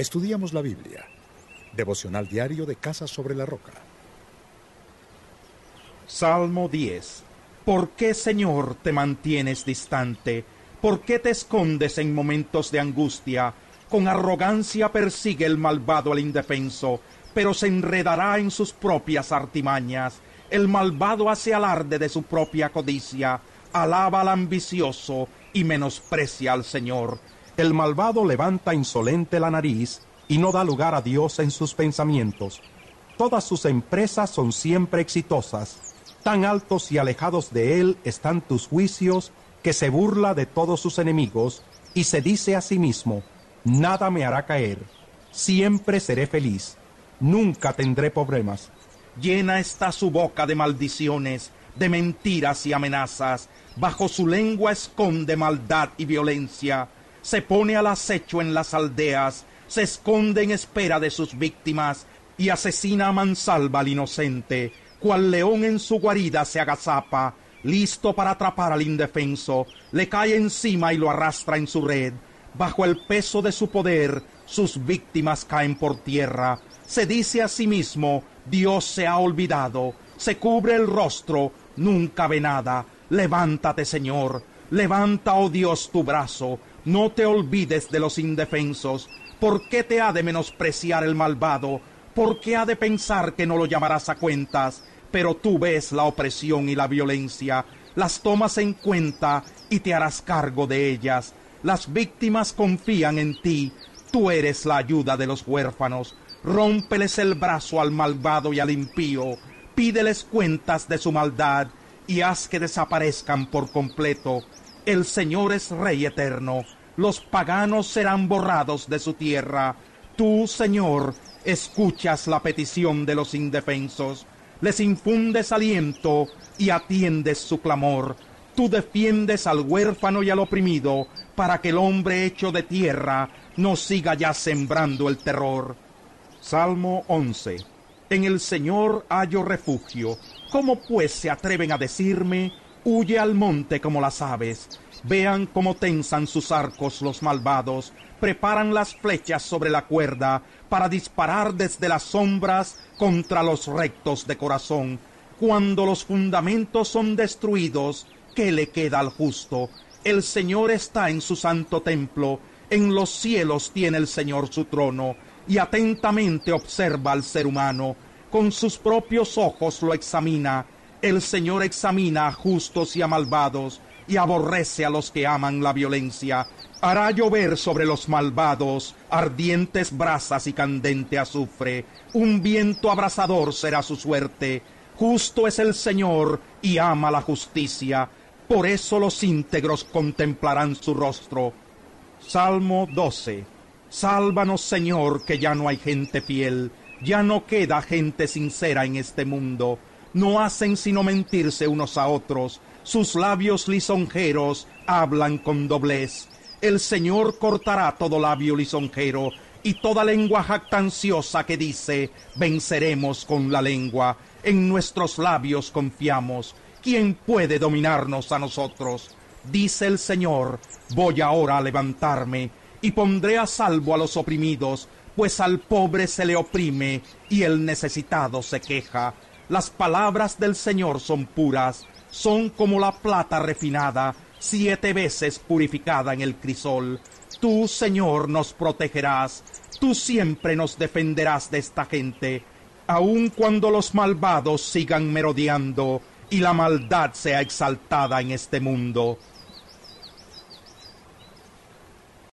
Estudiamos la Biblia. Devocional diario de Casa sobre la Roca. Salmo 10. ¿Por qué, Señor, te mantienes distante? ¿Por qué te escondes en momentos de angustia? Con arrogancia persigue el malvado al indefenso, pero se enredará en sus propias artimañas. El malvado hace alarde de su propia codicia, alaba al ambicioso y menosprecia al Señor. El malvado levanta insolente la nariz y no da lugar a Dios en sus pensamientos. Todas sus empresas son siempre exitosas. Tan altos y alejados de él están tus juicios que se burla de todos sus enemigos y se dice a sí mismo, nada me hará caer, siempre seré feliz, nunca tendré problemas. Llena está su boca de maldiciones, de mentiras y amenazas, bajo su lengua esconde maldad y violencia, se pone al acecho en las aldeas, se esconde en espera de sus víctimas y asesina a mansalva al inocente, cual león en su guarida se agazapa, listo para atrapar al indefenso, le cae encima y lo arrastra en su red. Bajo el peso de su poder, sus víctimas caen por tierra. Se dice a sí mismo, Dios se ha olvidado, se cubre el rostro, nunca ve nada. Levántate, Señor, levanta, oh Dios, tu brazo, no te olvides de los indefensos. ¿Por qué te ha de menospreciar el malvado? ¿Por qué ha de pensar que no lo llamarás a cuentas? Pero tú ves la opresión y la violencia, las tomas en cuenta y te harás cargo de ellas. Las víctimas confían en ti, tú eres la ayuda de los huérfanos. Rómpeles el brazo al malvado y al impío, pídeles cuentas de su maldad y haz que desaparezcan por completo. El Señor es Rey eterno, los paganos serán borrados de su tierra. Tú, Señor, escuchas la petición de los indefensos, les infundes aliento y atiendes su clamor. Tú defiendes al huérfano y al oprimido, para que el hombre hecho de tierra no siga ya sembrando el terror. Salmo 11. En el Señor hallo refugio. ¿Cómo pues se atreven a decirme, huye al monte como las aves? Vean cómo tensan sus arcos los malvados, preparan las flechas sobre la cuerda para disparar desde las sombras contra los rectos de corazón. Cuando los fundamentos son destruidos, ¿qué le queda al justo? El Señor está en su santo templo, en los cielos tiene el Señor su trono, y atentamente observa al ser humano, con sus propios ojos lo examina. El Señor examina a justos y a malvados, y aborrece a los que aman la violencia. Hará llover sobre los malvados ardientes brasas y candente azufre. Un viento abrasador será su suerte. Justo es el Señor y ama la justicia. Por eso los íntegros contemplarán su rostro. Salmo 12. Sálvanos, Señor, que ya no hay gente fiel, ya no queda gente sincera en este mundo. No hacen sino mentirse unos a otros sus labios lisonjeros hablan con doblez. El Señor cortará todo labio lisonjero y toda lengua jactanciosa que dice, venceremos con la lengua. En nuestros labios confiamos. ¿Quién puede dominarnos a nosotros? Dice el Señor, voy ahora a levantarme y pondré a salvo a los oprimidos, pues al pobre se le oprime y el necesitado se queja. Las palabras del Señor son puras, son como la plata refinada, siete veces purificada en el crisol. Tú, Señor, nos protegerás, tú siempre nos defenderás de esta gente, aun cuando los malvados sigan merodeando y la maldad sea exaltada en este mundo.